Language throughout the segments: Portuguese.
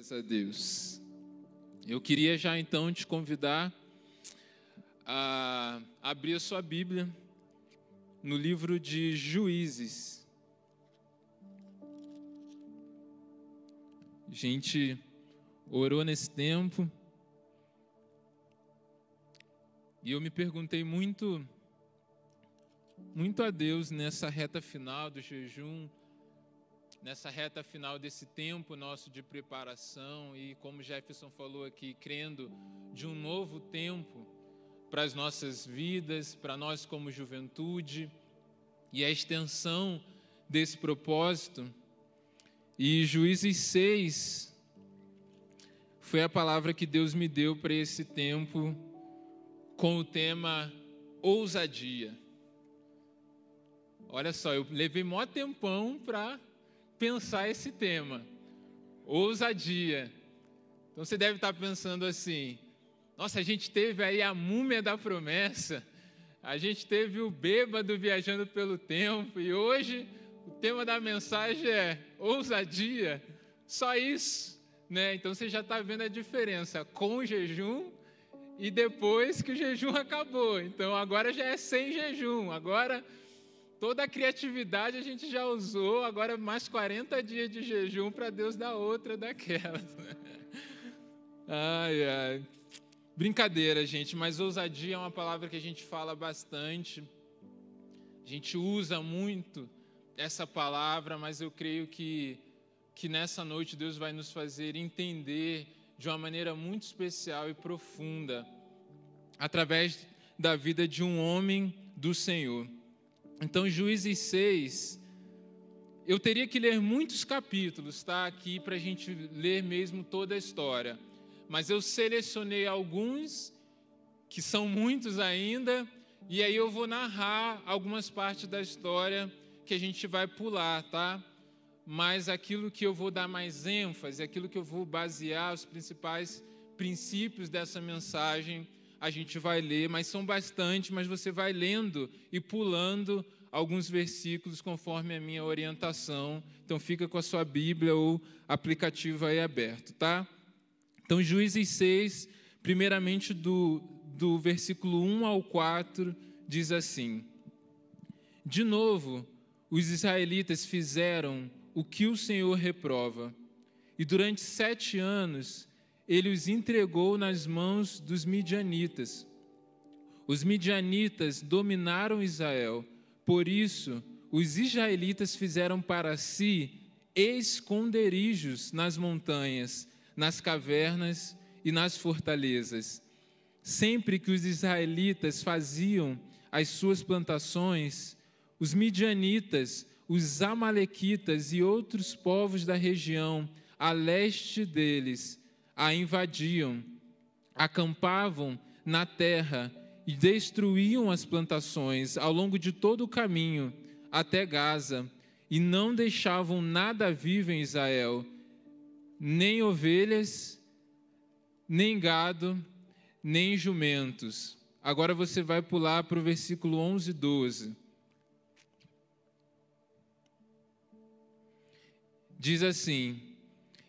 Glórias a Deus. Eu queria já então te convidar a abrir a sua Bíblia no livro de Juízes. A gente orou nesse tempo e eu me perguntei muito muito a Deus nessa reta final do jejum nessa reta final desse tempo nosso de preparação e, como Jefferson falou aqui, crendo de um novo tempo para as nossas vidas, para nós como juventude e a extensão desse propósito. E Juízes 6 foi a palavra que Deus me deu para esse tempo com o tema ousadia. Olha só, eu levei mó tempão para pensar esse tema, ousadia. Então você deve estar pensando assim: nossa, a gente teve aí a múmia da promessa, a gente teve o bêbado viajando pelo tempo, e hoje o tema da mensagem é ousadia. Só isso, né? Então você já está vendo a diferença com o jejum e depois que o jejum acabou. Então agora já é sem jejum, agora Toda a criatividade a gente já usou, agora mais 40 dias de jejum para Deus dar outra daquelas. Ai, ai. Brincadeira, gente, mas ousadia é uma palavra que a gente fala bastante. A gente usa muito essa palavra, mas eu creio que, que nessa noite Deus vai nos fazer entender de uma maneira muito especial e profunda, através da vida de um homem do Senhor. Então, Juízes 6, eu teria que ler muitos capítulos, tá? Aqui para a gente ler mesmo toda a história. Mas eu selecionei alguns, que são muitos ainda, e aí eu vou narrar algumas partes da história que a gente vai pular, tá? Mas aquilo que eu vou dar mais ênfase, aquilo que eu vou basear os principais princípios dessa mensagem a gente vai ler, mas são bastante, mas você vai lendo e pulando alguns versículos conforme a minha orientação. Então fica com a sua Bíblia ou aplicativo aí aberto, tá? Então Juízes 6, primeiramente do, do versículo 1 ao 4, diz assim: De novo, os israelitas fizeram o que o Senhor reprova, e durante sete anos ele os entregou nas mãos dos midianitas. Os midianitas dominaram Israel, por isso os israelitas fizeram para si esconderijos nas montanhas, nas cavernas e nas fortalezas. Sempre que os israelitas faziam as suas plantações, os midianitas, os amalequitas e outros povos da região a leste deles a invadiam, acampavam na terra e destruíam as plantações ao longo de todo o caminho até Gaza e não deixavam nada vivo em Israel, nem ovelhas, nem gado, nem jumentos. Agora você vai pular para o versículo 11 e 12. Diz assim: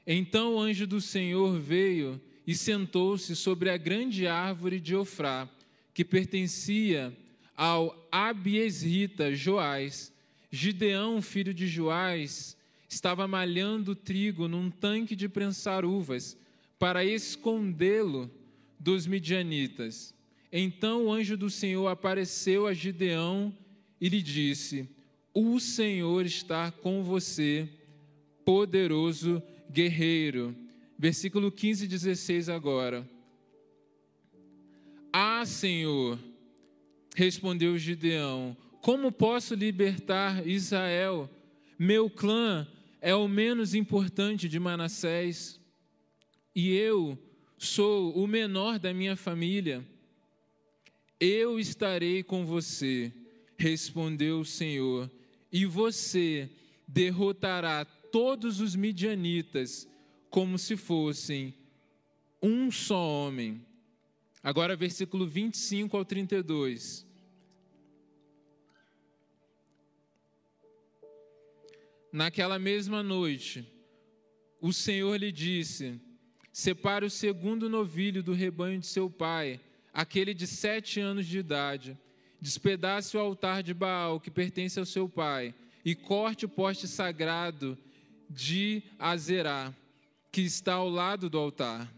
então o anjo do Senhor veio e sentou-se sobre a grande árvore de Ofrá, que pertencia ao Abiesrita Joás. Gideão, filho de Joás, estava malhando trigo num tanque de prensar uvas para escondê-lo dos midianitas. Então o anjo do Senhor apareceu a Gideão e lhe disse: O Senhor está com você, poderoso guerreiro. Versículo 15 e 16 agora. Ah, Senhor, respondeu Gideão, como posso libertar Israel? Meu clã é o menos importante de Manassés, e eu sou o menor da minha família. Eu estarei com você, respondeu o Senhor, e você derrotará todos os midianitas como se fossem um só homem. Agora, versículo 25 ao 32. Naquela mesma noite, o Senhor lhe disse: Separe o segundo novilho do rebanho de seu pai, aquele de sete anos de idade. Despedace o altar de Baal, que pertence ao seu pai, e corte o poste sagrado de Azerá, que está ao lado do altar.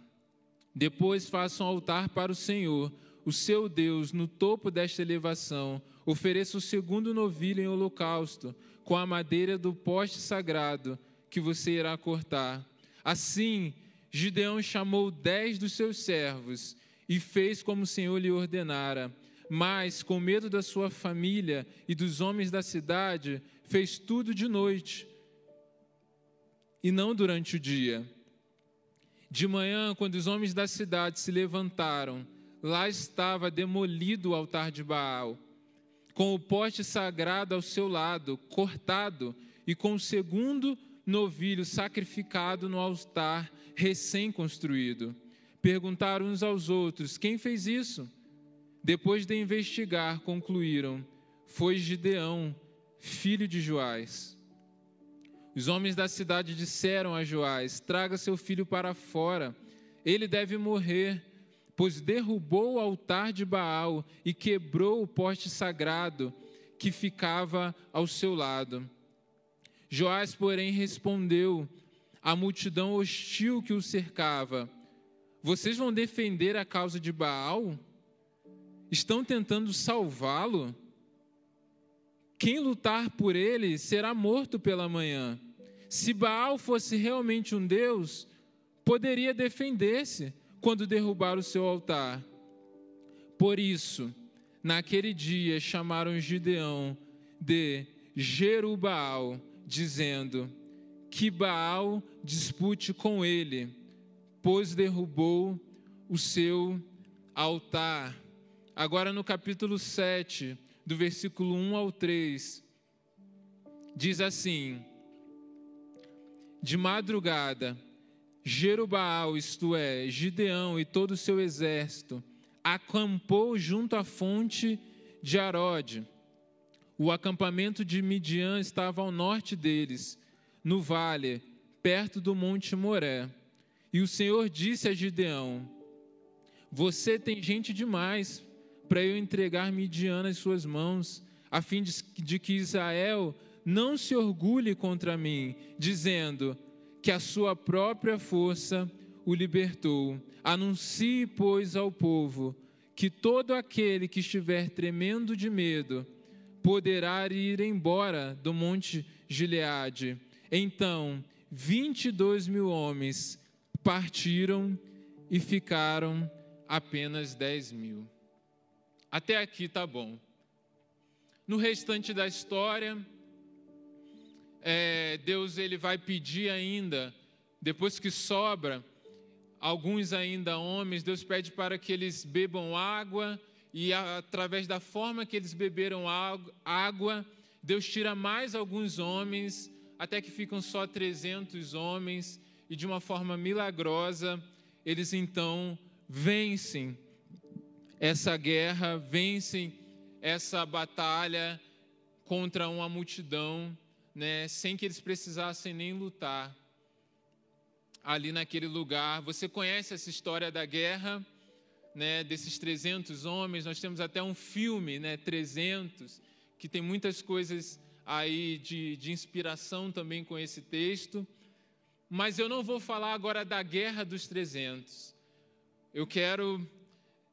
Depois faça um altar para o Senhor, o seu Deus, no topo desta elevação. Ofereça o segundo novilho em holocausto, com a madeira do poste sagrado que você irá cortar. Assim, Gideão chamou dez dos seus servos e fez como o Senhor lhe ordenara. Mas, com medo da sua família e dos homens da cidade, fez tudo de noite e não durante o dia. De manhã, quando os homens da cidade se levantaram, lá estava demolido o altar de Baal, com o poste sagrado ao seu lado, cortado, e com o segundo novilho sacrificado no altar recém-construído. Perguntaram uns aos outros: Quem fez isso? Depois de investigar, concluíram: Foi Gideão, filho de Joás. Os homens da cidade disseram a Joás: Traga seu filho para fora, ele deve morrer, pois derrubou o altar de Baal e quebrou o poste sagrado que ficava ao seu lado. Joás, porém, respondeu à multidão hostil que o cercava: Vocês vão defender a causa de Baal? Estão tentando salvá-lo? Quem lutar por ele será morto pela manhã. Se Baal fosse realmente um Deus, poderia defender-se quando derrubar o seu altar. Por isso, naquele dia chamaram Gideão de Jerubaal dizendo: Que Baal dispute com ele, pois derrubou o seu altar. Agora no capítulo 7, do versículo 1 ao 3, diz assim: De madrugada, Jerubaal, isto é, Gideão e todo o seu exército, acampou junto à fonte de Arode o acampamento de Midian estava ao norte deles, no vale, perto do monte Moré. E o Senhor disse a Gideão: Você tem gente demais para eu entregar Midian nas suas mãos, a fim de, que Israel não se orgulhe contra mim, dizendo que a sua própria força o libertou. Anuncie, pois, ao povo que todo aquele que estiver tremendo de medo, poderá ir embora do monte Gileade. Então, 22 mil homens partiram e ficaram apenas 10 mil. Até aqui tá bom. No restante da história, é, Deus ele vai pedir ainda, depois que sobra alguns ainda homens, Deus pede para que eles bebam água e através da forma que eles beberam água, Deus tira mais alguns homens, até que ficam só 300 homens, e de uma forma milagrosa, eles então vencem essa guerra, vencem essa batalha contra uma multidão, né, sem que eles precisassem nem lutar ali naquele lugar. Você conhece essa história da guerra? né, desses 300 homens, nós temos até um filme, né, 300, que tem muitas coisas aí de, de inspiração também com esse texto. Mas eu não vou falar agora da guerra dos 300. Eu quero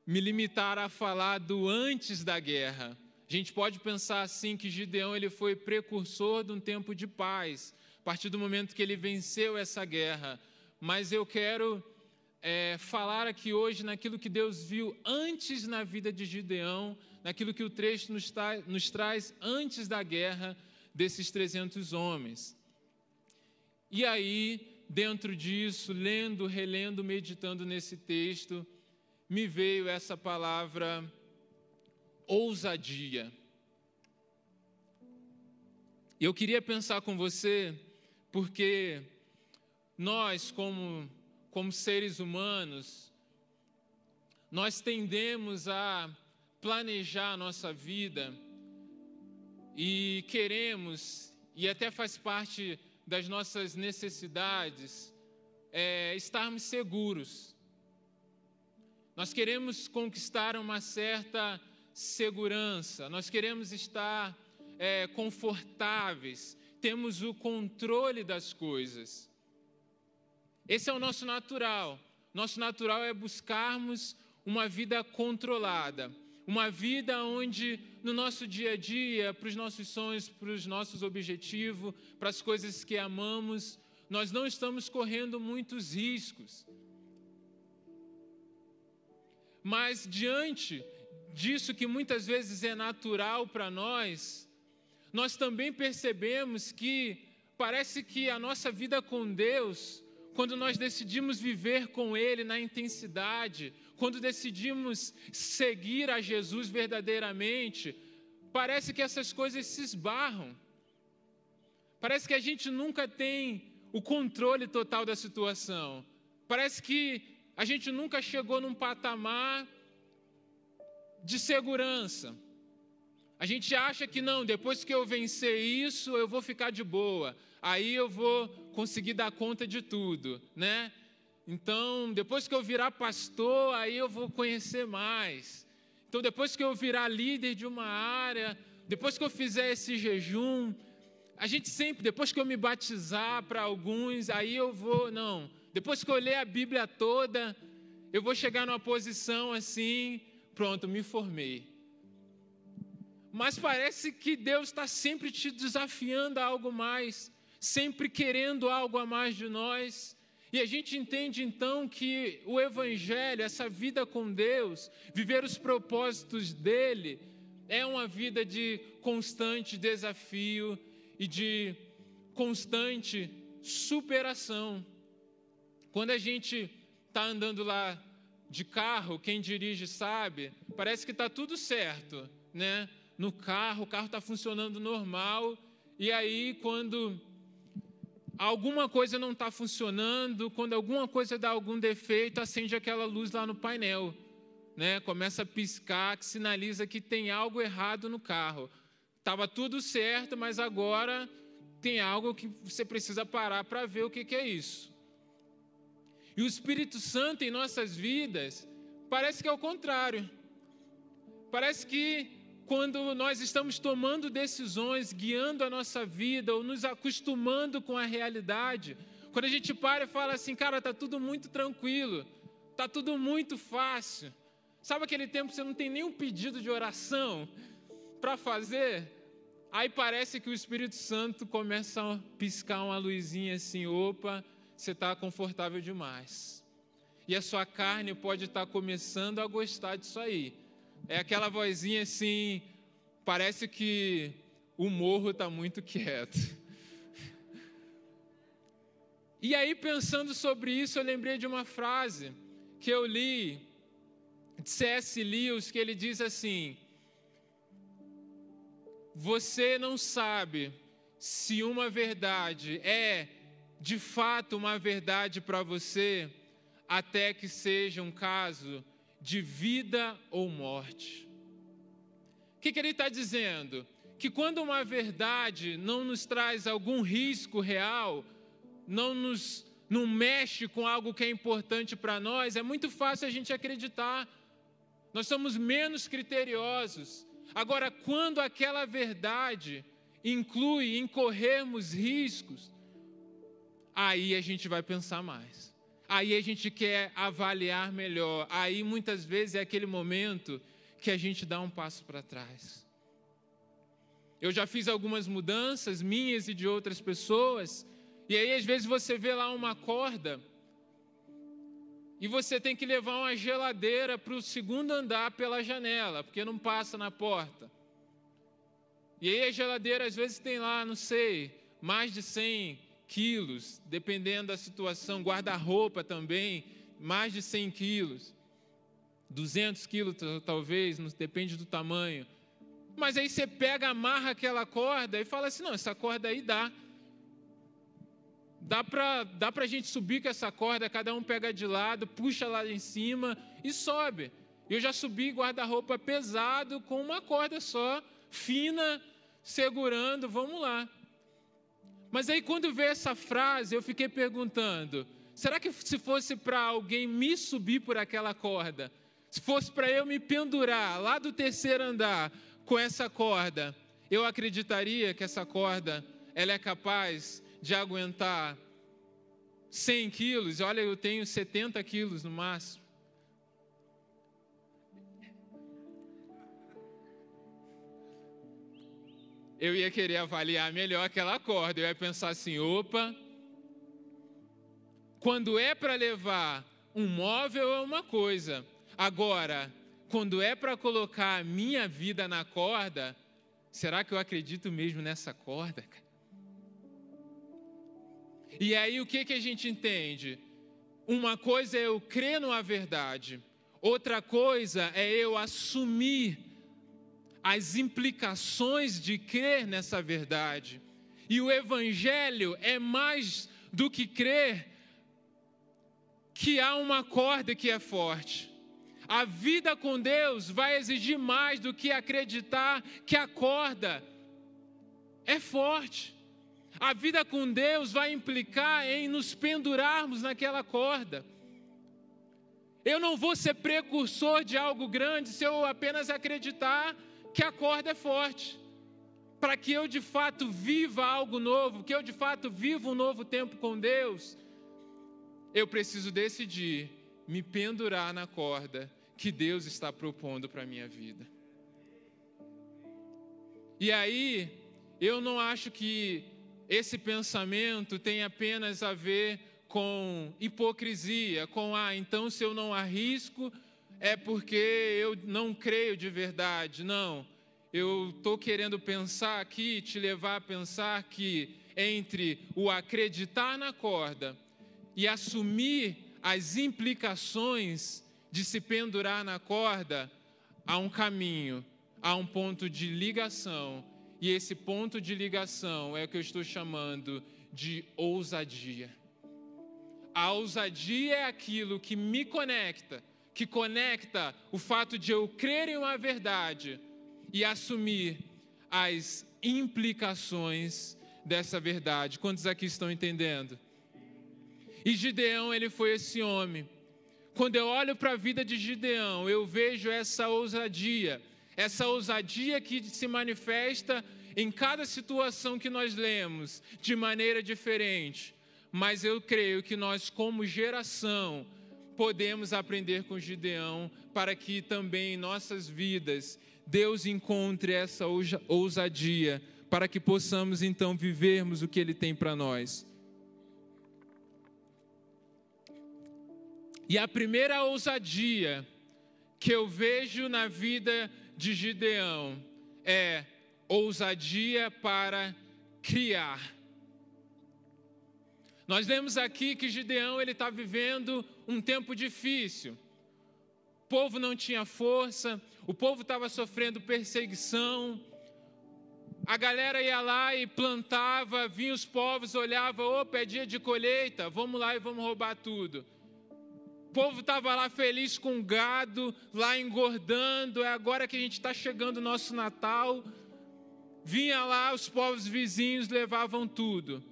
me limitar a falar do antes da guerra. A gente pode pensar assim que Gideão ele foi precursor de um tempo de paz, a partir do momento que ele venceu essa guerra. Mas eu quero é, falar aqui hoje naquilo que Deus viu antes na vida de Gideão, naquilo que o trecho nos, tra nos traz antes da guerra desses 300 homens. E aí, dentro disso, lendo, relendo, meditando nesse texto, me veio essa palavra ousadia. Eu queria pensar com você, porque nós, como como seres humanos, nós tendemos a planejar a nossa vida e queremos, e até faz parte das nossas necessidades, é, estarmos seguros. Nós queremos conquistar uma certa segurança, nós queremos estar é, confortáveis, temos o controle das coisas. Esse é o nosso natural. Nosso natural é buscarmos uma vida controlada, uma vida onde no nosso dia a dia, para os nossos sonhos, para os nossos objetivos, para as coisas que amamos, nós não estamos correndo muitos riscos. Mas diante disso que muitas vezes é natural para nós, nós também percebemos que parece que a nossa vida com Deus, quando nós decidimos viver com Ele na intensidade, quando decidimos seguir a Jesus verdadeiramente, parece que essas coisas se esbarram. Parece que a gente nunca tem o controle total da situação. Parece que a gente nunca chegou num patamar de segurança. A gente acha que não, depois que eu vencer isso, eu vou ficar de boa. Aí eu vou conseguir dar conta de tudo, né? Então, depois que eu virar pastor, aí eu vou conhecer mais. Então, depois que eu virar líder de uma área, depois que eu fizer esse jejum, a gente sempre, depois que eu me batizar para alguns, aí eu vou, não. Depois que eu ler a Bíblia toda, eu vou chegar numa posição assim, pronto, me formei. Mas parece que Deus está sempre te desafiando a algo mais, sempre querendo algo a mais de nós. E a gente entende então que o Evangelho, essa vida com Deus, viver os propósitos dele, é uma vida de constante desafio e de constante superação. Quando a gente está andando lá de carro, quem dirige sabe, parece que está tudo certo, né? No carro, o carro está funcionando normal, e aí quando alguma coisa não está funcionando, quando alguma coisa dá algum defeito, acende aquela luz lá no painel, né? Começa a piscar, que sinaliza que tem algo errado no carro. Tava tudo certo, mas agora tem algo que você precisa parar para ver o que, que é isso. E o Espírito Santo em nossas vidas parece que é o contrário. Parece que quando nós estamos tomando decisões, guiando a nossa vida ou nos acostumando com a realidade, quando a gente para e fala assim, cara, está tudo muito tranquilo, está tudo muito fácil. Sabe aquele tempo que você não tem nenhum pedido de oração para fazer? Aí parece que o Espírito Santo começa a piscar uma luzinha assim, opa, você está confortável demais. E a sua carne pode estar tá começando a gostar disso aí. É aquela vozinha assim, parece que o morro está muito quieto. E aí, pensando sobre isso, eu lembrei de uma frase que eu li de C.S. Lewis, que ele diz assim: Você não sabe se uma verdade é de fato uma verdade para você, até que seja um caso de vida ou morte. O que, que ele está dizendo? Que quando uma verdade não nos traz algum risco real, não nos não mexe com algo que é importante para nós, é muito fácil a gente acreditar. Nós somos menos criteriosos. Agora, quando aquela verdade inclui incorrermos riscos, aí a gente vai pensar mais aí a gente quer avaliar melhor. Aí muitas vezes é aquele momento que a gente dá um passo para trás. Eu já fiz algumas mudanças minhas e de outras pessoas, e aí às vezes você vê lá uma corda e você tem que levar uma geladeira para o segundo andar pela janela, porque não passa na porta. E aí a geladeira às vezes tem lá, não sei, mais de 100 quilos, dependendo da situação, guarda-roupa também, mais de 100 quilos, 200 quilos talvez, depende do tamanho. Mas aí você pega, amarra aquela corda e fala assim: não, essa corda aí dá. Dá para dá a gente subir com essa corda, cada um pega de lado, puxa lá em cima e sobe. Eu já subi guarda-roupa pesado com uma corda só, fina, segurando, vamos lá. Mas aí quando veio essa frase, eu fiquei perguntando: Será que se fosse para alguém me subir por aquela corda, se fosse para eu me pendurar lá do terceiro andar com essa corda, eu acreditaria que essa corda ela é capaz de aguentar 100 quilos? Olha, eu tenho 70 quilos no máximo. Eu ia querer avaliar melhor aquela corda. Eu ia pensar assim: opa, quando é para levar um móvel é uma coisa, agora, quando é para colocar a minha vida na corda, será que eu acredito mesmo nessa corda? E aí o que, que a gente entende? Uma coisa é eu crer numa verdade, outra coisa é eu assumir as implicações de crer nessa verdade. E o Evangelho é mais do que crer que há uma corda que é forte. A vida com Deus vai exigir mais do que acreditar que a corda é forte. A vida com Deus vai implicar em nos pendurarmos naquela corda. Eu não vou ser precursor de algo grande se eu apenas acreditar que a corda é forte. Para que eu de fato viva algo novo, que eu de fato viva um novo tempo com Deus, eu preciso decidir me pendurar na corda que Deus está propondo para a minha vida. E aí, eu não acho que esse pensamento tem apenas a ver com hipocrisia, com ah, então se eu não arrisco é porque eu não creio de verdade. Não. Eu estou querendo pensar aqui, te levar a pensar que entre o acreditar na corda e assumir as implicações de se pendurar na corda, há um caminho, há um ponto de ligação, e esse ponto de ligação é o que eu estou chamando de ousadia. A ousadia é aquilo que me conecta, que conecta o fato de eu crer em uma verdade e assumir as implicações dessa verdade. Quantos aqui estão entendendo? E Gideão, ele foi esse homem. Quando eu olho para a vida de Gideão, eu vejo essa ousadia, essa ousadia que se manifesta em cada situação que nós lemos de maneira diferente. Mas eu creio que nós, como geração, podemos aprender com Gideão para que também em nossas vidas Deus encontre essa ousadia, para que possamos então vivermos o que Ele tem para nós. E a primeira ousadia que eu vejo na vida de Gideão é ousadia para criar. Nós lemos aqui que Gideão ele está vivendo um tempo difícil. O povo não tinha força, o povo estava sofrendo perseguição. A galera ia lá e plantava, vinha os povos, olhava, opa, é dia de colheita, vamos lá e vamos roubar tudo. O povo estava lá feliz com gado, lá engordando. É agora que a gente está chegando o nosso Natal. Vinha lá, os povos vizinhos levavam tudo.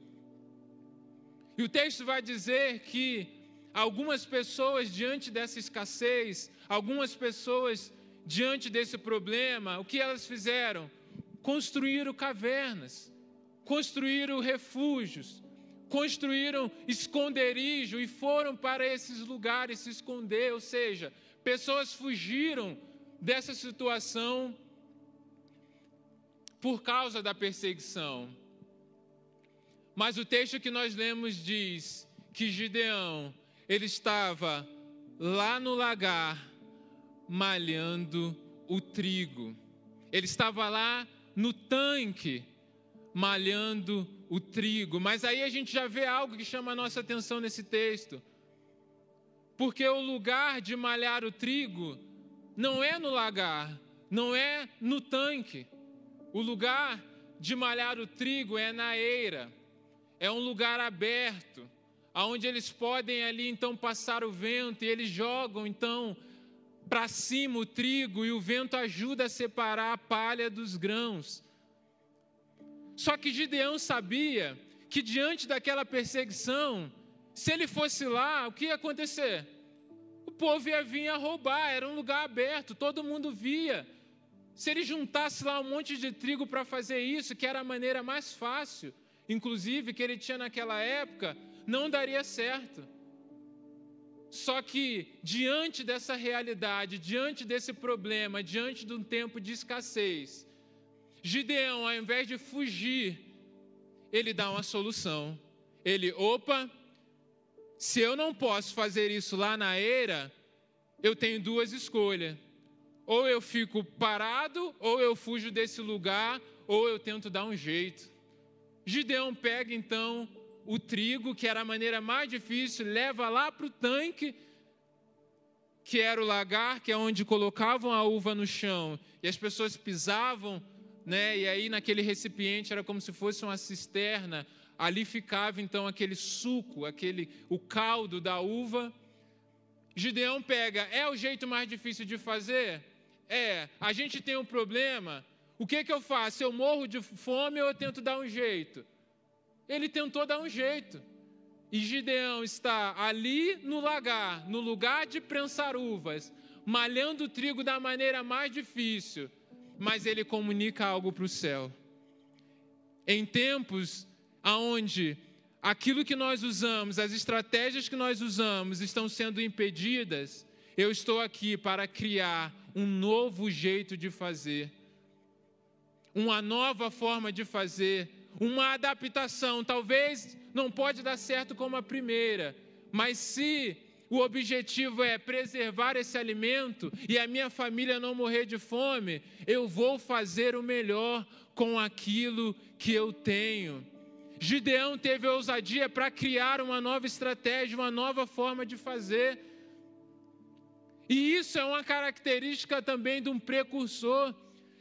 E o texto vai dizer que algumas pessoas, diante dessa escassez, algumas pessoas, diante desse problema, o que elas fizeram? Construíram cavernas, construíram refúgios, construíram esconderijo e foram para esses lugares se esconder, ou seja, pessoas fugiram dessa situação por causa da perseguição. Mas o texto que nós lemos diz que Gideão, ele estava lá no lagar malhando o trigo. Ele estava lá no tanque malhando o trigo. Mas aí a gente já vê algo que chama a nossa atenção nesse texto. Porque o lugar de malhar o trigo não é no lagar, não é no tanque. O lugar de malhar o trigo é na eira. É um lugar aberto, aonde eles podem ali então passar o vento e eles jogam então para cima o trigo e o vento ajuda a separar a palha dos grãos. Só que Gideão sabia que diante daquela perseguição, Se ele fosse lá, o que ia acontecer? O povo ia vir a roubar, era um lugar aberto, todo mundo via. Se ele juntasse lá um monte de trigo para fazer isso, que era a maneira mais fácil, inclusive, que ele tinha naquela época, não daria certo. Só que, diante dessa realidade, diante desse problema, diante de um tempo de escassez, Gideão, ao invés de fugir, ele dá uma solução. Ele, opa, se eu não posso fazer isso lá na eira, eu tenho duas escolhas. Ou eu fico parado, ou eu fujo desse lugar, ou eu tento dar um jeito. Gideão pega então o trigo, que era a maneira mais difícil, leva lá para o tanque, que era o lagar, que é onde colocavam a uva no chão, e as pessoas pisavam, né? E aí naquele recipiente era como se fosse uma cisterna. Ali ficava então aquele suco, aquele o caldo da uva. Gideão pega, é o jeito mais difícil de fazer? É, a gente tem um problema. O que, que eu faço? Eu morro de fome ou eu tento dar um jeito? Ele tentou dar um jeito. E Gideão está ali no lagar, no lugar de prensar uvas, malhando o trigo da maneira mais difícil, mas ele comunica algo para o céu. Em tempos aonde aquilo que nós usamos, as estratégias que nós usamos estão sendo impedidas, eu estou aqui para criar um novo jeito de fazer, uma nova forma de fazer, uma adaptação. Talvez não pode dar certo como a primeira, mas se o objetivo é preservar esse alimento e a minha família não morrer de fome, eu vou fazer o melhor com aquilo que eu tenho. Gideão teve ousadia para criar uma nova estratégia, uma nova forma de fazer. E isso é uma característica também de um precursor.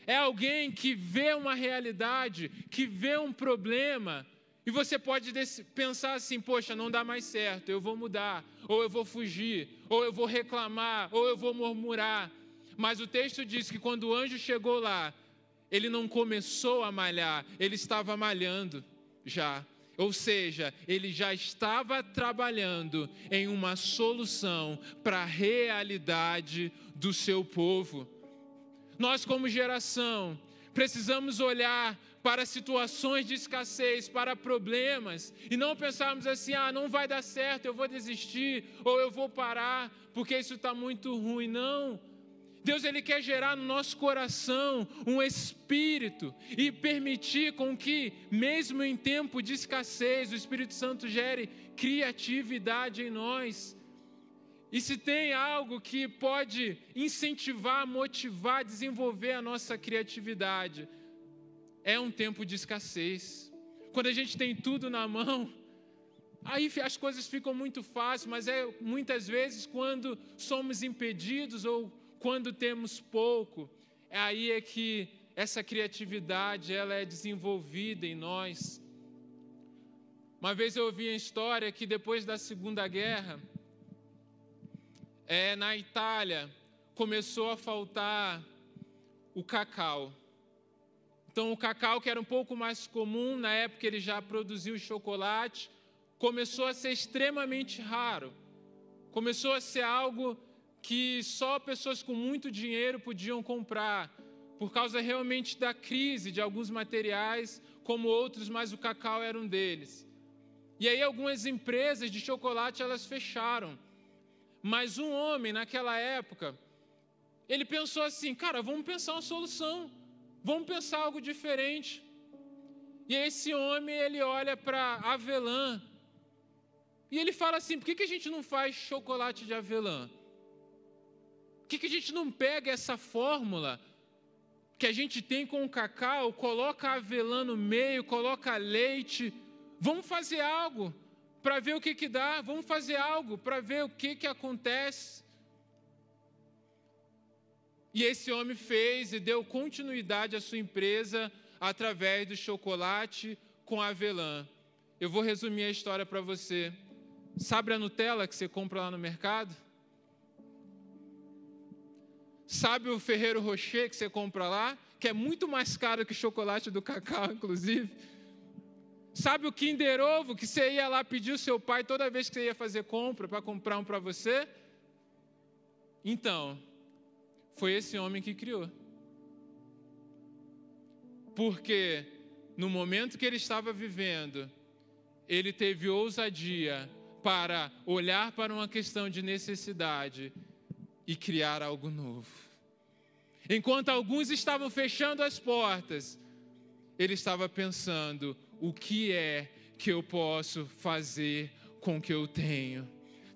É alguém que vê uma realidade, que vê um problema, e você pode pensar assim: poxa, não dá mais certo, eu vou mudar, ou eu vou fugir, ou eu vou reclamar, ou eu vou murmurar. Mas o texto diz que quando o anjo chegou lá, ele não começou a malhar, ele estava malhando já. Ou seja, ele já estava trabalhando em uma solução para a realidade do seu povo. Nós, como geração, precisamos olhar para situações de escassez, para problemas, e não pensarmos assim: ah, não vai dar certo, eu vou desistir, ou eu vou parar, porque isso está muito ruim. Não. Deus ele quer gerar no nosso coração um espírito e permitir com que, mesmo em tempo de escassez, o Espírito Santo gere criatividade em nós. E se tem algo que pode incentivar, motivar, desenvolver a nossa criatividade, é um tempo de escassez. Quando a gente tem tudo na mão, aí as coisas ficam muito fáceis, mas é muitas vezes quando somos impedidos ou quando temos pouco, é aí é que essa criatividade ela é desenvolvida em nós. Uma vez eu ouvi a história que depois da Segunda Guerra, é, na Itália, começou a faltar o cacau. Então, o cacau, que era um pouco mais comum, na época ele já produziu chocolate, começou a ser extremamente raro. Começou a ser algo que só pessoas com muito dinheiro podiam comprar, por causa realmente da crise de alguns materiais, como outros, mas o cacau era um deles. E aí algumas empresas de chocolate elas fecharam. Mas um homem naquela época, ele pensou assim, cara, vamos pensar uma solução, vamos pensar algo diferente. E esse homem ele olha para avelã e ele fala assim: por que, que a gente não faz chocolate de avelã? Por que, que a gente não pega essa fórmula que a gente tem com o cacau, coloca avelã no meio, coloca leite? Vamos fazer algo para ver o que, que dá, vamos fazer algo para ver o que, que acontece. E esse homem fez e deu continuidade à sua empresa através do chocolate com avelã. Eu vou resumir a história para você. Sabe a Nutella que você compra lá no mercado? Sabe o Ferreiro Rocher que você compra lá? Que é muito mais caro que o chocolate do cacau, inclusive. Sabe o Kinder Ovo que você ia lá pedir o seu pai toda vez que você ia fazer compra para comprar um para você? Então, foi esse homem que criou. Porque no momento que ele estava vivendo, ele teve ousadia para olhar para uma questão de necessidade e criar algo novo. Enquanto alguns estavam fechando as portas, ele estava pensando: o que é que eu posso fazer com o que eu tenho?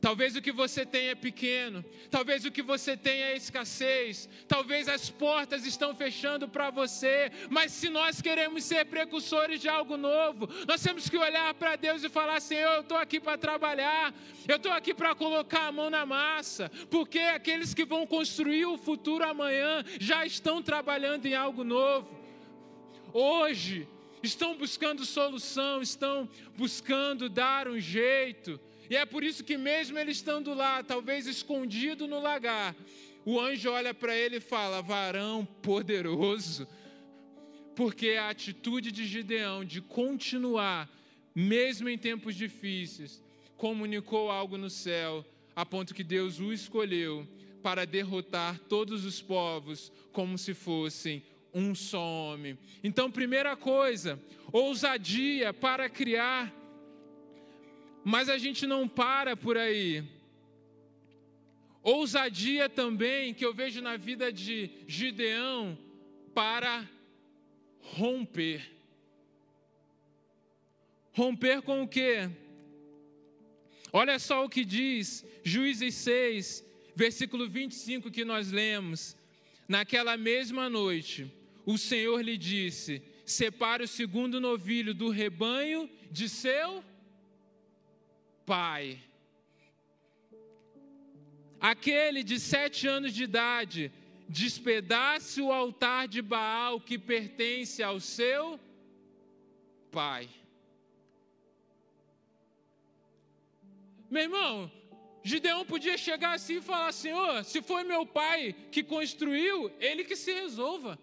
Talvez o que você tem é pequeno, talvez o que você tem é escassez, talvez as portas estão fechando para você, mas se nós queremos ser precursores de algo novo, nós temos que olhar para Deus e falar: Senhor, eu estou aqui para trabalhar, eu estou aqui para colocar a mão na massa, porque aqueles que vão construir o futuro amanhã já estão trabalhando em algo novo. Hoje, estão buscando solução, estão buscando dar um jeito. E é por isso que, mesmo ele estando lá, talvez escondido no lagar, o anjo olha para ele e fala: varão poderoso. Porque a atitude de Gideão de continuar, mesmo em tempos difíceis, comunicou algo no céu, a ponto que Deus o escolheu para derrotar todos os povos como se fossem um só homem. Então, primeira coisa, ousadia para criar mas a gente não para por aí. Ousadia também que eu vejo na vida de Gideão para romper. Romper com o quê? Olha só o que diz Juízes 6, versículo 25 que nós lemos. Naquela mesma noite, o Senhor lhe disse: Separe o segundo novilho do rebanho de seu pai. Aquele de sete anos de idade despedace o altar de Baal que pertence ao seu pai. Meu irmão, Gideão podia chegar assim e falar: Senhor, se foi meu pai que construiu, ele que se resolva.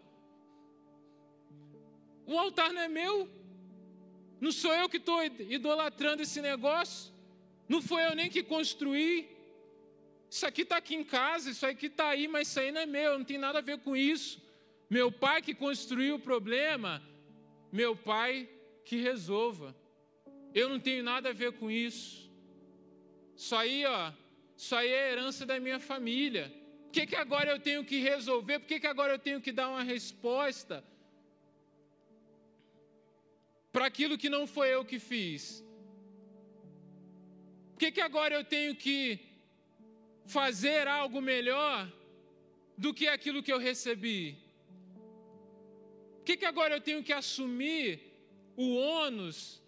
O altar não é meu, não sou eu que estou idolatrando esse negócio. Não foi eu nem que construí. Isso aqui está aqui em casa, isso aqui está aí, mas isso aí não é meu, não tem nada a ver com isso. Meu pai que construiu o problema, meu pai que resolva. Eu não tenho nada a ver com isso. Isso aí, ó, isso aí é herança da minha família. Por que, que agora eu tenho que resolver? Por que, que agora eu tenho que dar uma resposta para aquilo que não foi eu que fiz? Por que, que agora eu tenho que fazer algo melhor do que aquilo que eu recebi? Por que, que agora eu tenho que assumir o ônus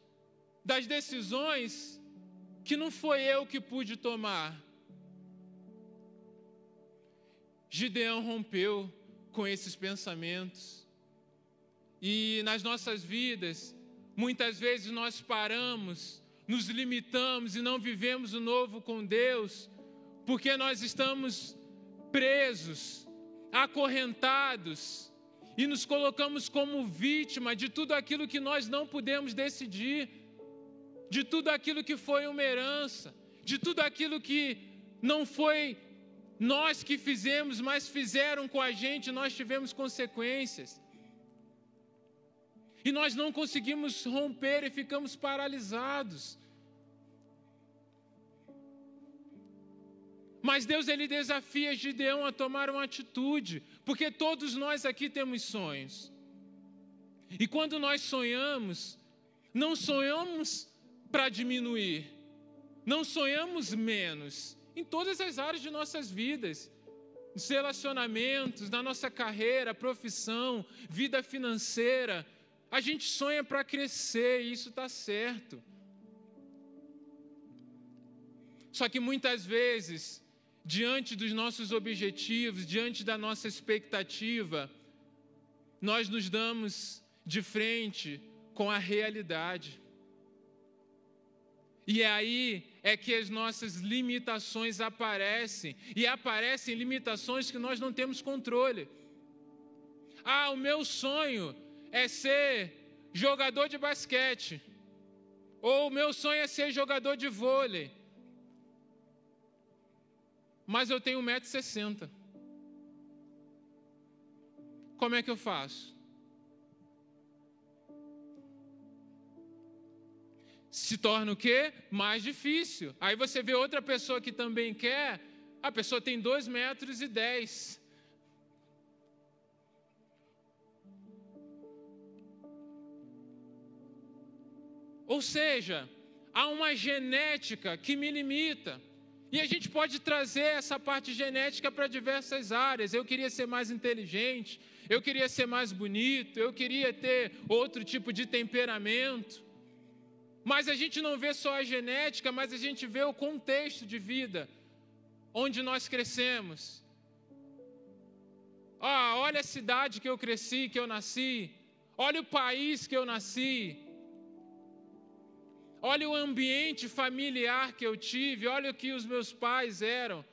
das decisões que não foi eu que pude tomar? Gideão rompeu com esses pensamentos. E nas nossas vidas, muitas vezes nós paramos nos limitamos e não vivemos o novo com Deus, porque nós estamos presos, acorrentados e nos colocamos como vítima de tudo aquilo que nós não pudemos decidir, de tudo aquilo que foi uma herança, de tudo aquilo que não foi nós que fizemos, mas fizeram com a gente, nós tivemos consequências. E nós não conseguimos romper e ficamos paralisados. Mas Deus ele desafia Gideão a tomar uma atitude, porque todos nós aqui temos sonhos. E quando nós sonhamos, não sonhamos para diminuir, não sonhamos menos em todas as áreas de nossas vidas, nos relacionamentos, na nossa carreira, profissão, vida financeira. A gente sonha para crescer e isso está certo. Só que muitas vezes diante dos nossos objetivos, diante da nossa expectativa, nós nos damos de frente com a realidade. E é aí é que as nossas limitações aparecem, e aparecem limitações que nós não temos controle. Ah, o meu sonho é ser jogador de basquete. Ou meu sonho é ser jogador de vôlei. Mas eu tenho 1,60m. Como é que eu faço? Se torna o quê? Mais difícil. Aí você vê outra pessoa que também quer, a pessoa tem 2 metros e 10. Ou seja, há uma genética que me limita. E a gente pode trazer essa parte genética para diversas áreas. Eu queria ser mais inteligente, eu queria ser mais bonito, eu queria ter outro tipo de temperamento. Mas a gente não vê só a genética, mas a gente vê o contexto de vida onde nós crescemos. Ah, olha a cidade que eu cresci, que eu nasci. Olha o país que eu nasci. Olha o ambiente familiar que eu tive, olha o que os meus pais eram.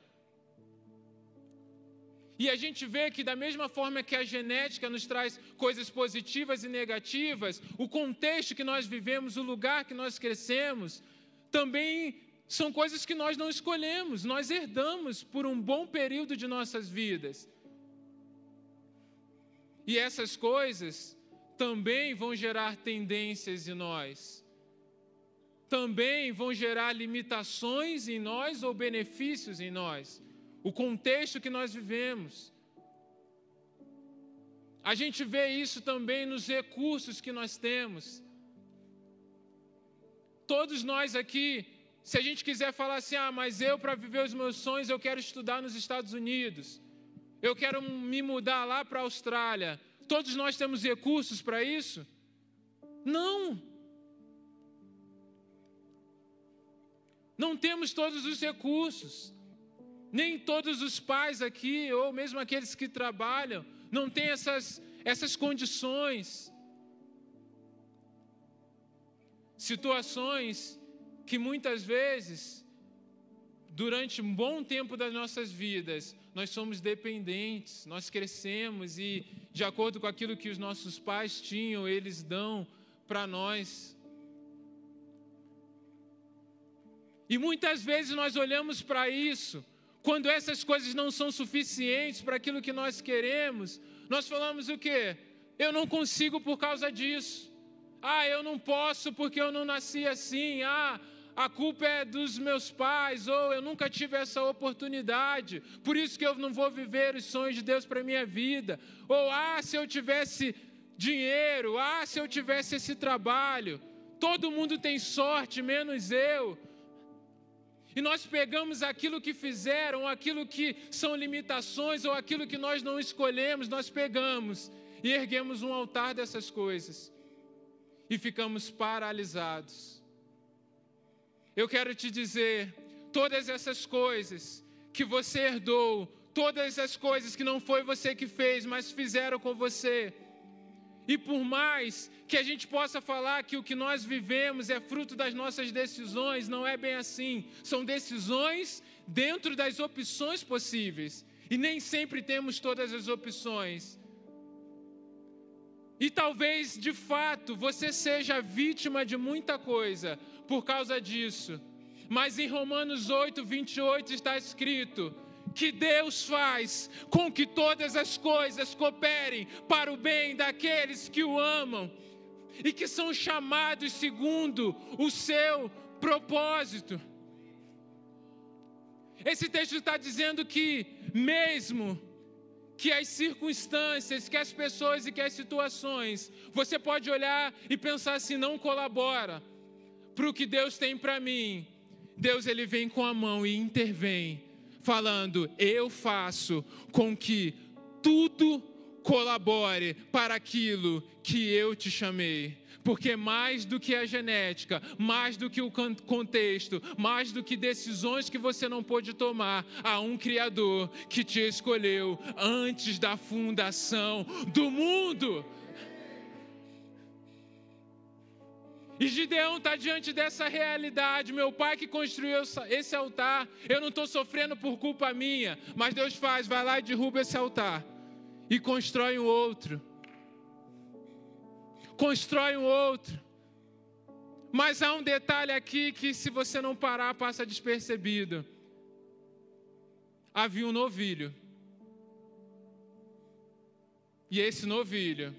E a gente vê que, da mesma forma que a genética nos traz coisas positivas e negativas, o contexto que nós vivemos, o lugar que nós crescemos, também são coisas que nós não escolhemos, nós herdamos por um bom período de nossas vidas. E essas coisas também vão gerar tendências em nós também vão gerar limitações em nós ou benefícios em nós. O contexto que nós vivemos. A gente vê isso também nos recursos que nós temos. Todos nós aqui, se a gente quiser falar assim, ah, mas eu para viver os meus sonhos eu quero estudar nos Estados Unidos, eu quero me mudar lá para a Austrália. Todos nós temos recursos para isso? Não. Não temos todos os recursos. Nem todos os pais aqui, ou mesmo aqueles que trabalham, não têm essas, essas condições. Situações que muitas vezes, durante um bom tempo das nossas vidas, nós somos dependentes, nós crescemos e, de acordo com aquilo que os nossos pais tinham, eles dão para nós. E muitas vezes nós olhamos para isso, quando essas coisas não são suficientes para aquilo que nós queremos, nós falamos o quê? Eu não consigo por causa disso. Ah, eu não posso porque eu não nasci assim. Ah, a culpa é dos meus pais, ou eu nunca tive essa oportunidade, por isso que eu não vou viver os sonhos de Deus para a minha vida. Ou, ah, se eu tivesse dinheiro, ah, se eu tivesse esse trabalho. Todo mundo tem sorte, menos eu e nós pegamos aquilo que fizeram, aquilo que são limitações ou aquilo que nós não escolhemos, nós pegamos e erguemos um altar dessas coisas e ficamos paralisados. Eu quero te dizer, todas essas coisas que você herdou, todas as coisas que não foi você que fez, mas fizeram com você, e por mais que a gente possa falar que o que nós vivemos é fruto das nossas decisões, não é bem assim. São decisões dentro das opções possíveis. E nem sempre temos todas as opções. E talvez, de fato, você seja vítima de muita coisa por causa disso. Mas em Romanos 8, 28 está escrito: que Deus faz com que todas as coisas cooperem para o bem daqueles que o amam e que são chamados segundo o seu propósito. Esse texto está dizendo que, mesmo que as circunstâncias, que as pessoas e que as situações, você pode olhar e pensar assim, não colabora para o que Deus tem para mim. Deus ele vem com a mão e intervém falando: Eu faço com que tudo colabore para aquilo que eu te chamei. Porque mais do que a genética, mais do que o contexto, mais do que decisões que você não pôde tomar, há um Criador que te escolheu antes da fundação do mundo. E Gideão está diante dessa realidade. Meu pai que construiu esse altar, eu não estou sofrendo por culpa minha, mas Deus faz, vai lá e derruba esse altar e constrói um outro. Constrói um outro. Mas há um detalhe aqui que, se você não parar, passa despercebido. Havia um novilho. E esse novilho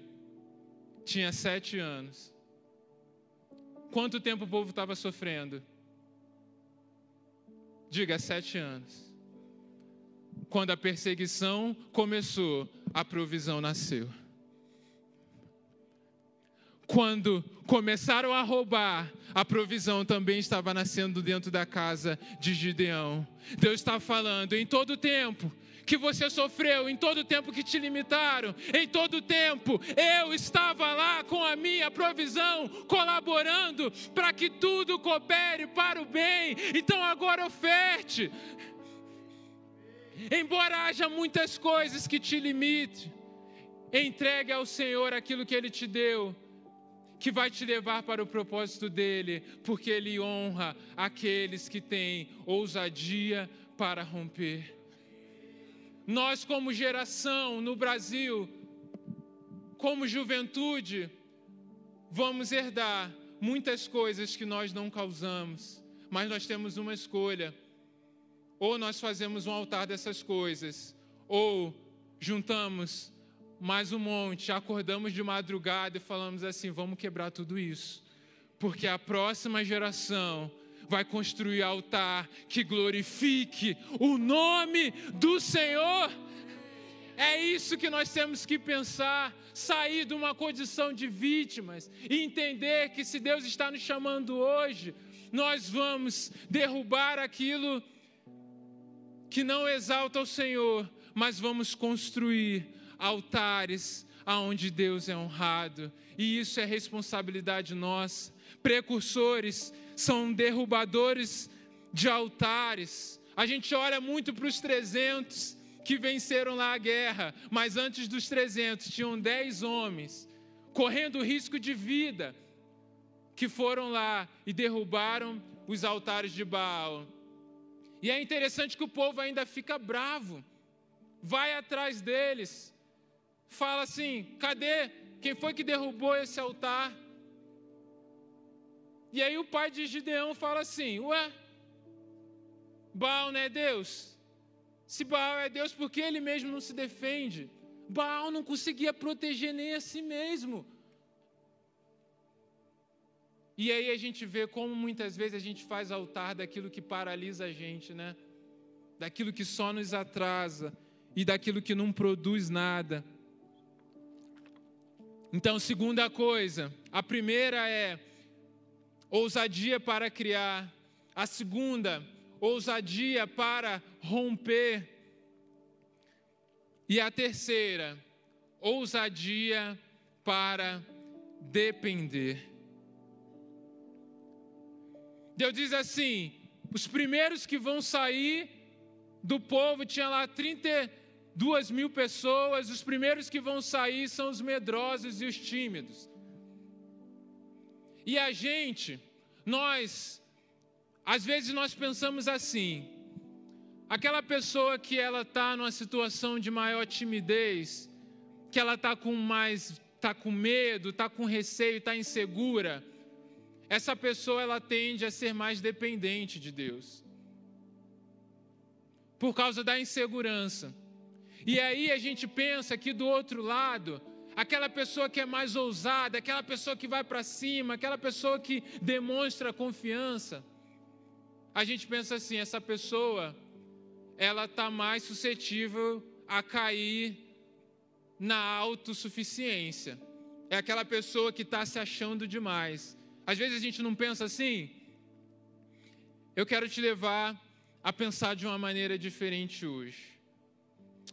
tinha sete anos. Quanto tempo o povo estava sofrendo? Diga, sete anos. Quando a perseguição começou, a provisão nasceu quando começaram a roubar, a provisão também estava nascendo dentro da casa de Gideão. Deus está falando em todo tempo que você sofreu, em todo tempo que te limitaram, em todo tempo eu estava lá com a minha provisão, colaborando para que tudo coopere para o bem. Então agora oferte. Embora haja muitas coisas que te limitem, entregue ao Senhor aquilo que Ele te deu que vai te levar para o propósito dele, porque ele honra aqueles que têm ousadia para romper. Nós, como geração no Brasil, como juventude, vamos herdar muitas coisas que nós não causamos, mas nós temos uma escolha. Ou nós fazemos um altar dessas coisas, ou juntamos mais um monte, acordamos de madrugada e falamos assim: vamos quebrar tudo isso, porque a próxima geração vai construir altar que glorifique o nome do Senhor. É isso que nós temos que pensar, sair de uma condição de vítimas e entender que se Deus está nos chamando hoje, nós vamos derrubar aquilo que não exalta o Senhor, mas vamos construir altares aonde Deus é honrado, e isso é responsabilidade nossa. Precursores são derrubadores de altares. A gente olha muito para os 300 que venceram lá a guerra, mas antes dos 300 tinham 10 homens correndo risco de vida que foram lá e derrubaram os altares de Baal. E é interessante que o povo ainda fica bravo, vai atrás deles fala assim: cadê? Quem foi que derrubou esse altar? E aí o pai de Gideão fala assim: ué, Baal não é Deus? Se Baal é Deus, por que ele mesmo não se defende? Baal não conseguia proteger nem a si mesmo. E aí a gente vê como muitas vezes a gente faz altar daquilo que paralisa a gente, né? Daquilo que só nos atrasa e daquilo que não produz nada. Então, segunda coisa, a primeira é ousadia para criar, a segunda, ousadia para romper, e a terceira, ousadia para depender. Deus diz assim: os primeiros que vão sair do povo, tinha lá 30, duas mil pessoas, os primeiros que vão sair são os medrosos e os tímidos. E a gente, nós, às vezes nós pensamos assim, aquela pessoa que ela está numa situação de maior timidez, que ela está com mais, está com medo, está com receio, está insegura, essa pessoa ela tende a ser mais dependente de Deus. Por causa da insegurança. E aí a gente pensa que do outro lado, aquela pessoa que é mais ousada, aquela pessoa que vai para cima, aquela pessoa que demonstra confiança, a gente pensa assim: essa pessoa, ela está mais suscetível a cair na autossuficiência. É aquela pessoa que está se achando demais. Às vezes a gente não pensa assim. Eu quero te levar a pensar de uma maneira diferente hoje.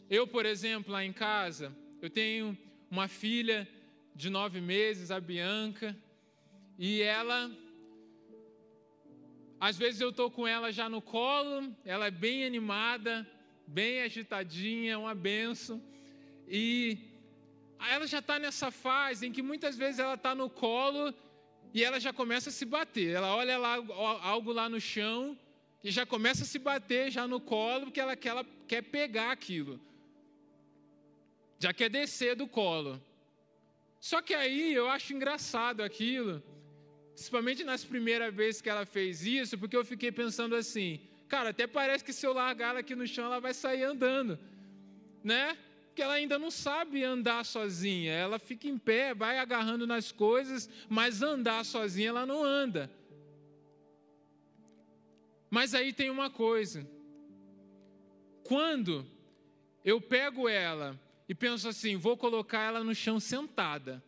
Eu, por exemplo, lá em casa, eu tenho uma filha de nove meses, a Bianca, e ela. Às vezes eu estou com ela já no colo, ela é bem animada, bem agitadinha, uma benção. E ela já está nessa fase em que muitas vezes ela está no colo e ela já começa a se bater. Ela olha lá algo lá no chão e já começa a se bater já no colo porque ela, ela quer pegar aquilo já quer descer do colo. Só que aí eu acho engraçado aquilo, Principalmente nas primeiras vezes que ela fez isso, porque eu fiquei pensando assim, cara, até parece que se eu largar ela aqui no chão, ela vai sair andando, né? Porque ela ainda não sabe andar sozinha. Ela fica em pé, vai agarrando nas coisas, mas andar sozinha ela não anda. Mas aí tem uma coisa. Quando eu pego ela e penso assim, vou colocar ela no chão sentada,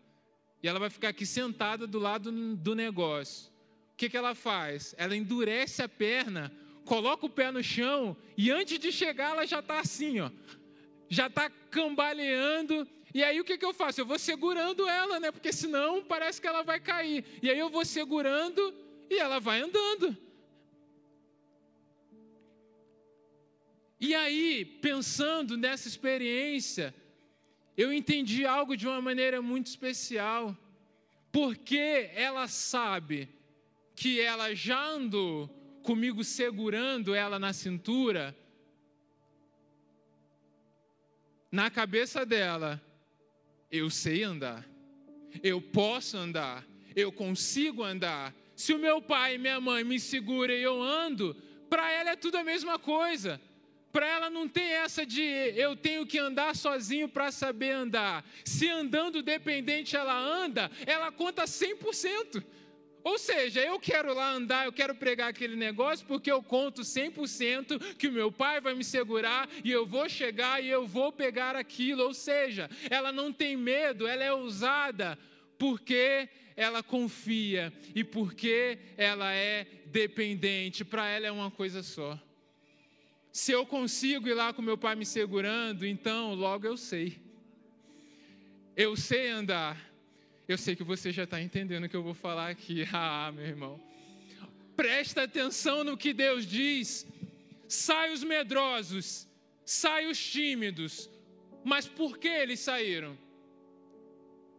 e ela vai ficar aqui sentada do lado do negócio. O que, que ela faz? Ela endurece a perna, coloca o pé no chão e antes de chegar ela já está assim, ó, já está cambaleando. E aí o que, que eu faço? Eu vou segurando ela, né? Porque senão parece que ela vai cair. E aí eu vou segurando e ela vai andando. E aí, pensando nessa experiência, eu entendi algo de uma maneira muito especial, porque ela sabe que ela já andou comigo segurando ela na cintura, na cabeça dela, eu sei andar, eu posso andar, eu consigo andar. Se o meu pai e minha mãe me seguram e eu ando, para ela é tudo a mesma coisa. Para ela não tem essa de eu tenho que andar sozinho para saber andar. Se andando dependente ela anda, ela conta 100%. Ou seja, eu quero lá andar, eu quero pregar aquele negócio porque eu conto 100% que o meu pai vai me segurar e eu vou chegar e eu vou pegar aquilo. Ou seja, ela não tem medo, ela é ousada porque ela confia e porque ela é dependente. Para ela é uma coisa só. Se eu consigo ir lá com meu pai me segurando, então logo eu sei. Eu sei andar. Eu sei que você já está entendendo o que eu vou falar aqui. Ah, meu irmão. Presta atenção no que Deus diz. Sai os medrosos, sai os tímidos. Mas por que eles saíram?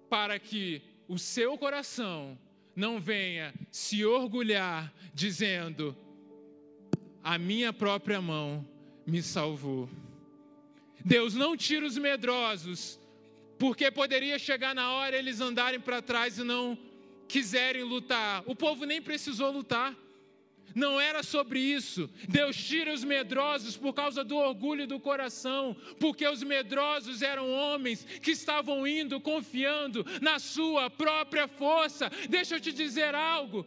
Para que o seu coração não venha se orgulhar, dizendo: a minha própria mão me salvou. Deus não tira os medrosos, porque poderia chegar na hora eles andarem para trás e não quiserem lutar. O povo nem precisou lutar. Não era sobre isso. Deus tira os medrosos por causa do orgulho do coração, porque os medrosos eram homens que estavam indo confiando na sua própria força. Deixa eu te dizer algo.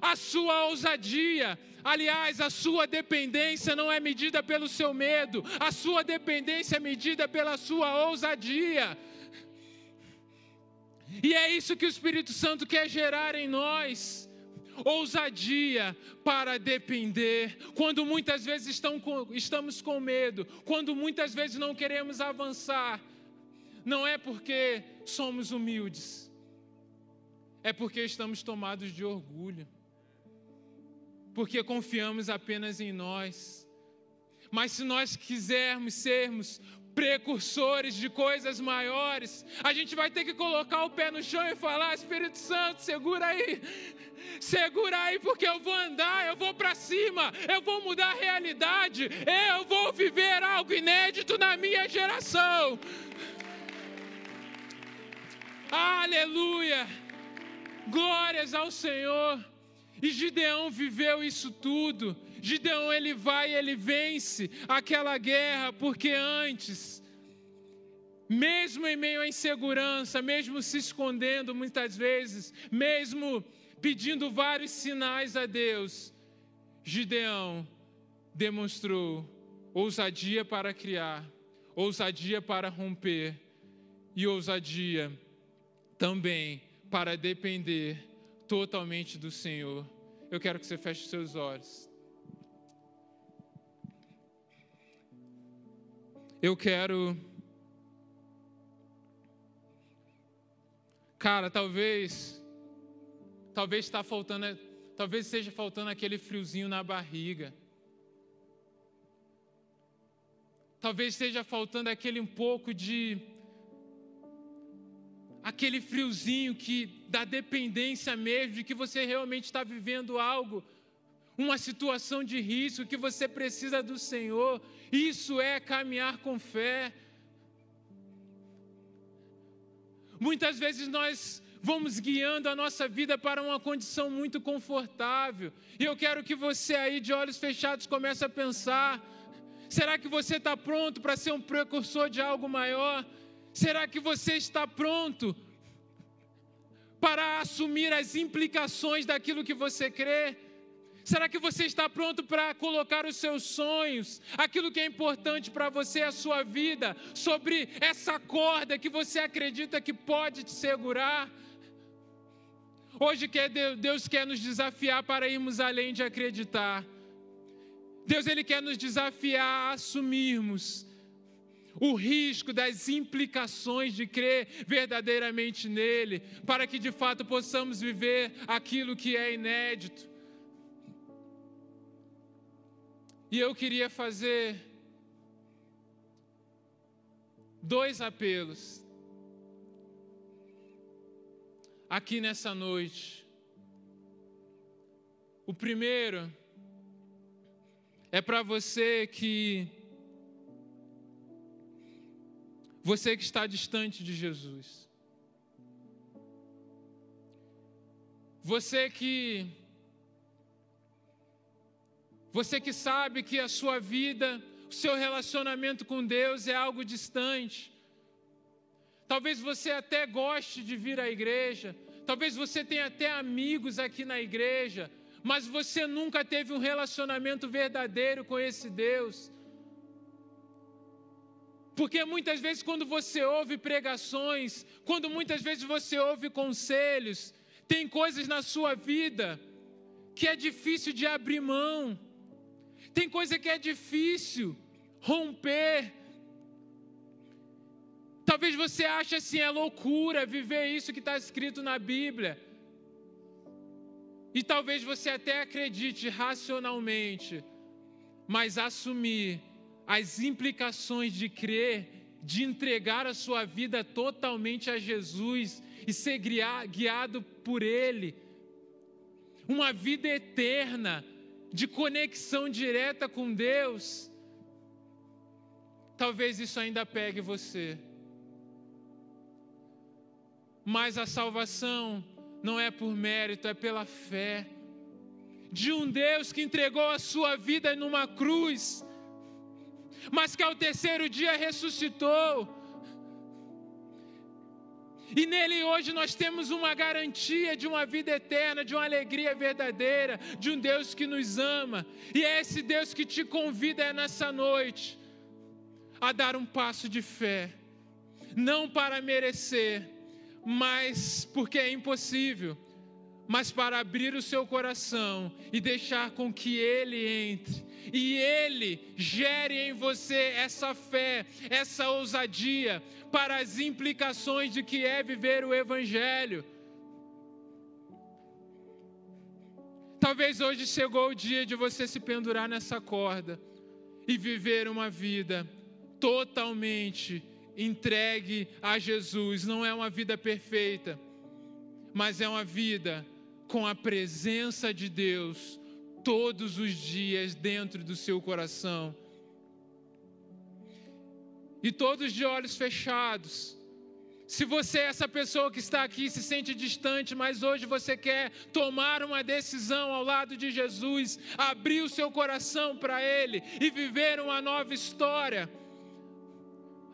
A sua ousadia, Aliás, a sua dependência não é medida pelo seu medo, a sua dependência é medida pela sua ousadia. E é isso que o Espírito Santo quer gerar em nós. Ousadia para depender, quando muitas vezes estão com, estamos com medo, quando muitas vezes não queremos avançar, não é porque somos humildes, é porque estamos tomados de orgulho porque confiamos apenas em nós. Mas se nós quisermos sermos precursores de coisas maiores, a gente vai ter que colocar o pé no chão e falar: Espírito Santo, segura aí, segura aí, porque eu vou andar, eu vou para cima, eu vou mudar a realidade, eu vou viver algo inédito na minha geração. Aleluia! Glórias ao Senhor. E Gideão viveu isso tudo. Gideão ele vai ele vence aquela guerra, porque antes, mesmo em meio à insegurança, mesmo se escondendo muitas vezes, mesmo pedindo vários sinais a Deus, Gideão demonstrou ousadia para criar, ousadia para romper e ousadia também para depender totalmente do Senhor eu quero que você feche seus olhos. Eu quero. Cara, talvez. Talvez está faltando. Talvez esteja faltando aquele friozinho na barriga. Talvez esteja faltando aquele um pouco de aquele friozinho que da dependência mesmo, de que você realmente está vivendo algo, uma situação de risco, que você precisa do Senhor. Isso é caminhar com fé. Muitas vezes nós vamos guiando a nossa vida para uma condição muito confortável. E eu quero que você aí, de olhos fechados, comece a pensar: será que você está pronto para ser um precursor de algo maior? Será que você está pronto para assumir as implicações daquilo que você crê? Será que você está pronto para colocar os seus sonhos, aquilo que é importante para você, a sua vida, sobre essa corda que você acredita que pode te segurar? Hoje Deus quer nos desafiar para irmos além de acreditar. Deus ele quer nos desafiar a assumirmos o risco das implicações de crer verdadeiramente nele, para que de fato possamos viver aquilo que é inédito. E eu queria fazer dois apelos aqui nessa noite. O primeiro é para você que você que está distante de Jesus. Você que você que sabe que a sua vida, o seu relacionamento com Deus é algo distante. Talvez você até goste de vir à igreja, talvez você tenha até amigos aqui na igreja, mas você nunca teve um relacionamento verdadeiro com esse Deus. Porque muitas vezes, quando você ouve pregações, quando muitas vezes você ouve conselhos, tem coisas na sua vida que é difícil de abrir mão. Tem coisa que é difícil romper. Talvez você ache assim, é loucura viver isso que está escrito na Bíblia. E talvez você até acredite racionalmente, mas assumir as implicações de crer, de entregar a sua vida totalmente a Jesus e ser guiado por Ele, uma vida eterna, de conexão direta com Deus, talvez isso ainda pegue você. Mas a salvação não é por mérito, é pela fé. De um Deus que entregou a sua vida numa cruz, mas que ao terceiro dia ressuscitou. E nele hoje nós temos uma garantia de uma vida eterna, de uma alegria verdadeira, de um Deus que nos ama. E é esse Deus que te convida nessa noite a dar um passo de fé, não para merecer, mas porque é impossível, mas para abrir o seu coração e deixar com que Ele entre e Ele gere em você essa fé, essa ousadia para as implicações de que é viver o Evangelho. Talvez hoje chegou o dia de você se pendurar nessa corda e viver uma vida totalmente entregue a Jesus. Não é uma vida perfeita, mas é uma vida com a presença de Deus todos os dias dentro do seu coração. E todos de olhos fechados. Se você é essa pessoa que está aqui se sente distante, mas hoje você quer tomar uma decisão ao lado de Jesus, abrir o seu coração para Ele e viver uma nova história,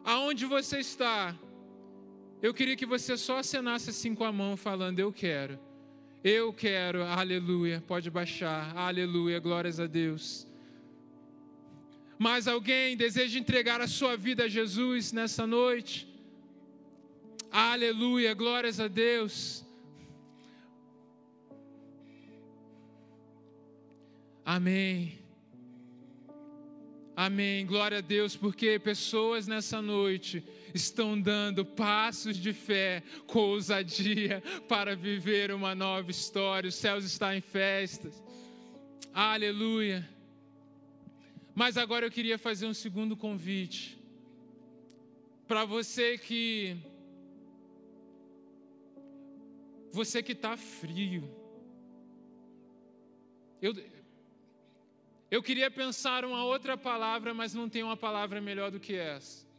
aonde você está, eu queria que você só acenasse assim com a mão, falando: Eu quero. Eu quero, aleluia, pode baixar, aleluia, glórias a Deus. Mas alguém deseja entregar a sua vida a Jesus nessa noite? Aleluia, glórias a Deus. Amém. Amém. Glória a Deus, porque pessoas nessa noite estão dando passos de fé com ousadia para viver uma nova história. Os céus estão em festas. Aleluia. Mas agora eu queria fazer um segundo convite. Para você que. Você que está frio. Eu, eu queria pensar uma outra palavra, mas não tem uma palavra melhor do que essa.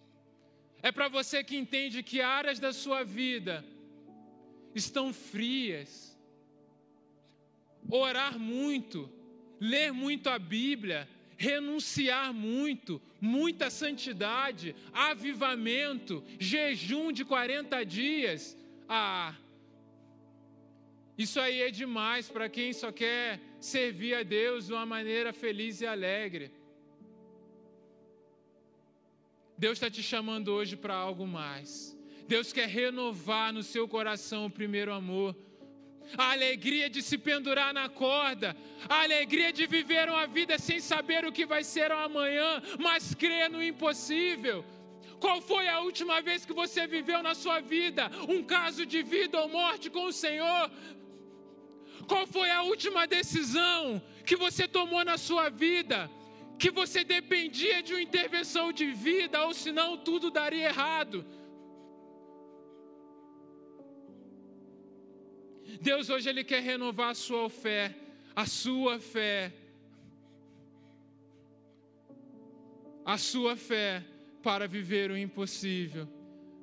É para você que entende que áreas da sua vida estão frias. Orar muito, ler muito a Bíblia, renunciar muito, muita santidade, avivamento, jejum de 40 dias. Ah, isso aí é demais para quem só quer servir a Deus de uma maneira feliz e alegre. Deus está te chamando hoje para algo mais. Deus quer renovar no seu coração o primeiro amor. A alegria de se pendurar na corda, a alegria de viver uma vida sem saber o que vai ser amanhã, mas crer no impossível. Qual foi a última vez que você viveu na sua vida um caso de vida ou morte com o Senhor? Qual foi a última decisão que você tomou na sua vida? Que você dependia de uma intervenção de vida, ou senão tudo daria errado. Deus hoje Ele quer renovar a sua fé, a sua fé, a sua fé para viver o impossível,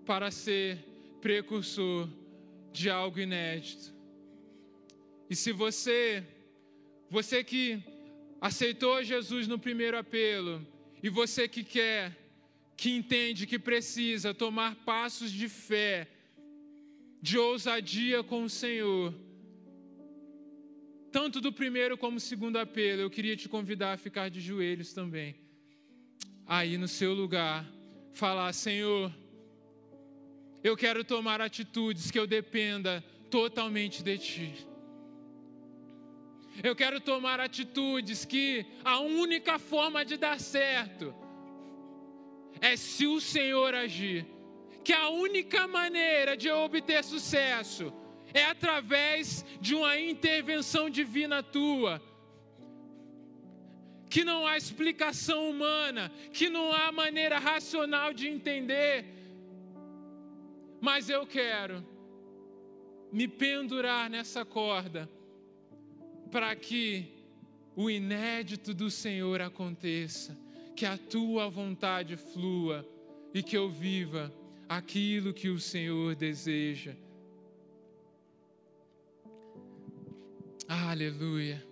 para ser precursor de algo inédito. E se você, você que aceitou Jesus no primeiro apelo, e você que quer, que entende que precisa tomar passos de fé, de ousadia com o Senhor, tanto do primeiro como do segundo apelo, eu queria te convidar a ficar de joelhos também, aí no seu lugar, falar: Senhor, eu quero tomar atitudes que eu dependa totalmente de Ti. Eu quero tomar atitudes que a única forma de dar certo é se o Senhor agir. Que a única maneira de eu obter sucesso é através de uma intervenção divina tua. Que não há explicação humana, que não há maneira racional de entender. Mas eu quero me pendurar nessa corda para que o inédito do Senhor aconteça, que a tua vontade flua e que eu viva aquilo que o Senhor deseja. Aleluia.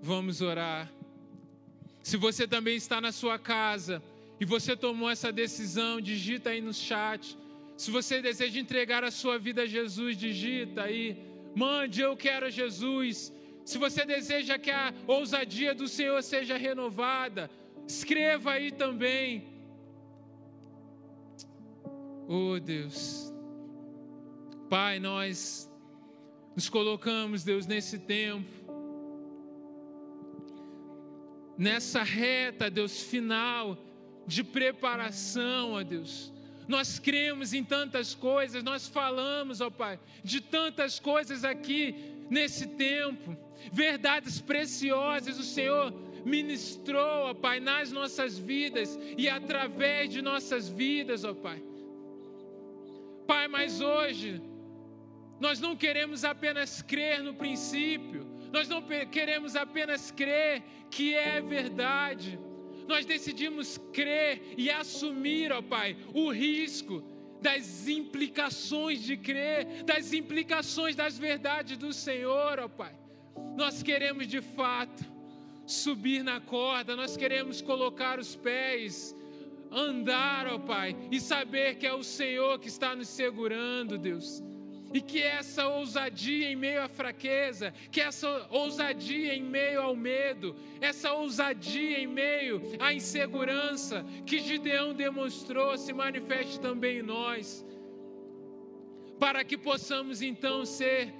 Vamos orar. Se você também está na sua casa e você tomou essa decisão, digita aí no chat. Se você deseja entregar a sua vida a Jesus, digita aí Mande, eu quero Jesus. Se você deseja que a ousadia do Senhor seja renovada, escreva aí também. Oh Deus, Pai, nós nos colocamos, Deus, nesse tempo, nessa reta, Deus, final de preparação, ó Deus nós cremos em tantas coisas, nós falamos, ó Pai, de tantas coisas aqui nesse tempo, verdades preciosas o Senhor ministrou, ó Pai, nas nossas vidas e através de nossas vidas, ó Pai. Pai, mas hoje nós não queremos apenas crer no princípio, nós não queremos apenas crer que é verdade nós decidimos crer e assumir, ó Pai, o risco das implicações de crer, das implicações das verdades do Senhor, ó Pai. Nós queremos de fato subir na corda, nós queremos colocar os pés, andar, ó Pai, e saber que é o Senhor que está nos segurando, Deus e que essa ousadia em meio à fraqueza, que essa ousadia em meio ao medo, essa ousadia em meio à insegurança que Gideão demonstrou se manifeste também em nós, para que possamos então ser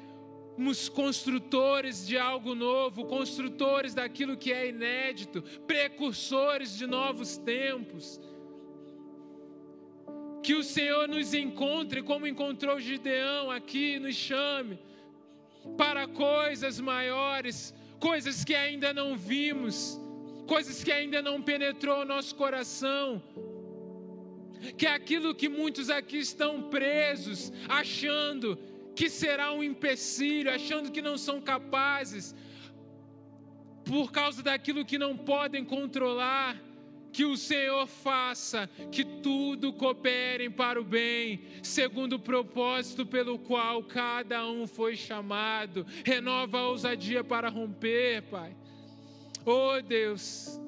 os construtores de algo novo, construtores daquilo que é inédito, precursores de novos tempos que o Senhor nos encontre como encontrou Gideão aqui, nos chame para coisas maiores, coisas que ainda não vimos, coisas que ainda não penetrou o nosso coração. Que é aquilo que muitos aqui estão presos, achando que será um empecilho, achando que não são capazes, por causa daquilo que não podem controlar que o Senhor faça que tudo coopere para o bem, segundo o propósito pelo qual cada um foi chamado. Renova a ousadia para romper, Pai. Oh Deus.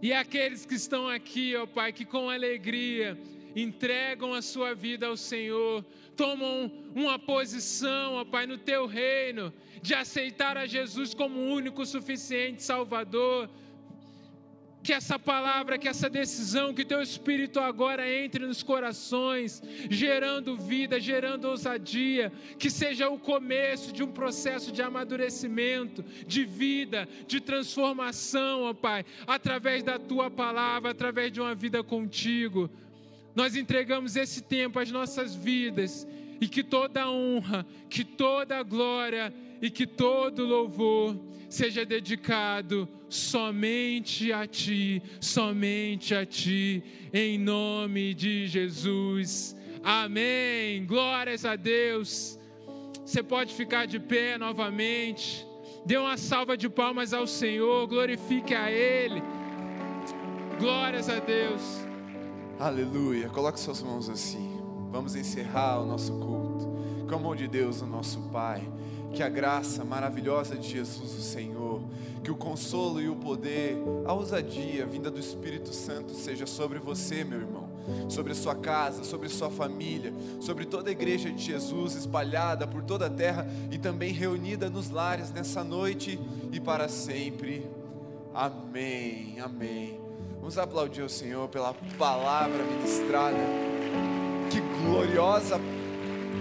E aqueles que estão aqui, ó Pai, que com alegria entregam a sua vida ao Senhor, tomam uma posição, ó Pai, no teu reino, de aceitar a Jesus como único suficiente Salvador que essa palavra, que essa decisão, que teu Espírito agora entre nos corações, gerando vida, gerando ousadia, que seja o começo de um processo de amadurecimento, de vida, de transformação, ó Pai, através da tua palavra, através de uma vida contigo. Nós entregamos esse tempo às nossas vidas e que toda honra, que toda glória e que todo louvor seja dedicado somente a Ti, somente a Ti, em nome de Jesus. Amém. Glórias a Deus. Você pode ficar de pé novamente. Dê uma salva de palmas ao Senhor, glorifique a Ele. Glórias a Deus. Aleluia. Coloque suas mãos assim. Vamos encerrar o nosso culto. Com a mão de Deus, o nosso Pai que a graça maravilhosa de Jesus, o Senhor, que o consolo e o poder, a ousadia vinda do Espírito Santo seja sobre você, meu irmão, sobre a sua casa, sobre a sua família, sobre toda a igreja de Jesus espalhada por toda a terra e também reunida nos lares nessa noite e para sempre. Amém. Amém. Vamos aplaudir o Senhor pela palavra ministrada. Que gloriosa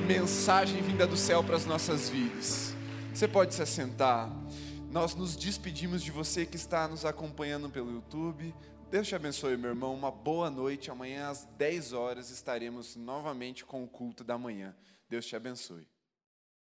mensagem vinda do céu para as nossas vidas. Você pode se assentar. Nós nos despedimos de você que está nos acompanhando pelo YouTube. Deus te abençoe, meu irmão. Uma boa noite. Amanhã às 10 horas estaremos novamente com o culto da manhã. Deus te abençoe.